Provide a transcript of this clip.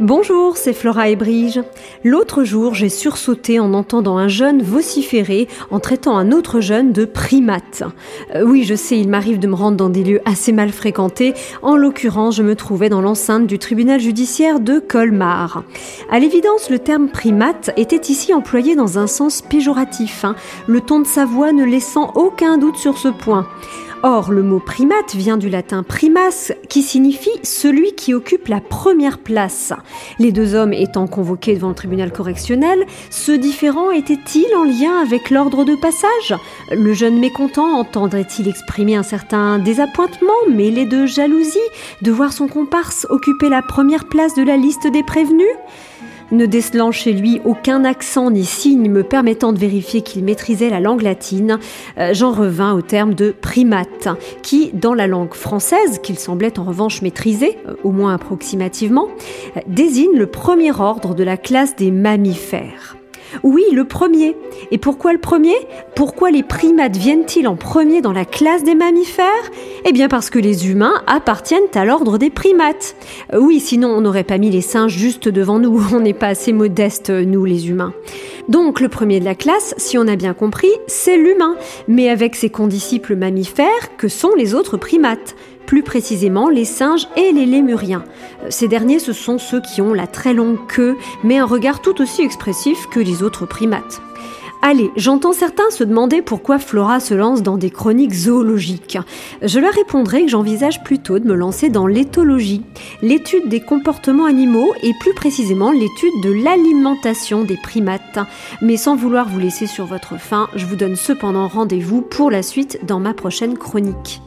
Bonjour, c'est Flora et Brige. L'autre jour, j'ai sursauté en entendant un jeune vociférer en traitant un autre jeune de primate. Euh, oui, je sais, il m'arrive de me rendre dans des lieux assez mal fréquentés. En l'occurrence, je me trouvais dans l'enceinte du tribunal judiciaire de Colmar. À l'évidence, le terme primate était ici employé dans un sens péjoratif, hein, le ton de sa voix ne laissant aucun doute sur ce point. Or, le mot primate vient du latin primas, qui signifie celui qui occupe la première place. Les deux hommes étant convoqués devant le tribunal correctionnel, ce différent était-il en lien avec l'ordre de passage? Le jeune mécontent entendrait-il exprimer un certain désappointement mêlé de jalousie de voir son comparse occuper la première place de la liste des prévenus? Ne décelant chez lui aucun accent ni signe me permettant de vérifier qu'il maîtrisait la langue latine, euh, j'en revins au terme de primate, qui, dans la langue française, qu'il semblait en revanche maîtriser, euh, au moins approximativement, euh, désigne le premier ordre de la classe des mammifères. Oui, le premier. Et pourquoi le premier? Pourquoi les primates viennent-ils en premier dans la classe des mammifères? Eh bien parce que les humains appartiennent à l'ordre des primates. Euh, oui, sinon on n'aurait pas mis les singes juste devant nous, on n'est pas assez modestes, nous les humains. Donc le premier de la classe, si on a bien compris, c'est l'humain, mais avec ses condisciples mammifères que sont les autres primates? Plus précisément les singes et les lémuriens. Ces derniers, ce sont ceux qui ont la très longue queue, mais un regard tout aussi expressif que les autres primates. Allez, j'entends certains se demander pourquoi Flora se lance dans des chroniques zoologiques. Je leur répondrai que j'envisage plutôt de me lancer dans l'éthologie, l'étude des comportements animaux et plus précisément l'étude de l'alimentation des primates. Mais sans vouloir vous laisser sur votre faim, je vous donne cependant rendez-vous pour la suite dans ma prochaine chronique.